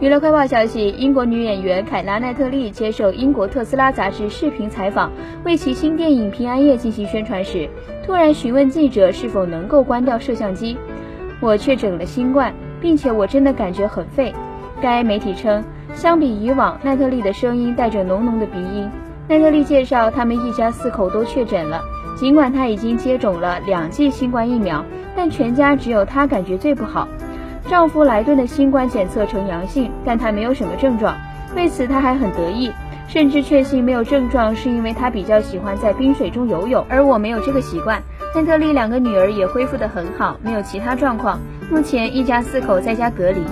娱乐快报消息：英国女演员凯拉奈特利接受英国特斯拉杂志视频采访，为其新电影《平安夜》进行宣传时，突然询问记者是否能够关掉摄像机。我确诊了新冠，并且我真的感觉很废。该媒体称，相比以往，奈特利的声音带着浓浓的鼻音。奈特利介绍，他们一家四口都确诊了，尽管她已经接种了两剂新冠疫苗，但全家只有她感觉最不好。丈夫莱顿的新冠检测呈阳性，但他没有什么症状，为此他还很得意，甚至确信没有症状是因为他比较喜欢在冰水中游泳，而我没有这个习惯。亨特利两个女儿也恢复得很好，没有其他状况。目前一家四口在家隔离。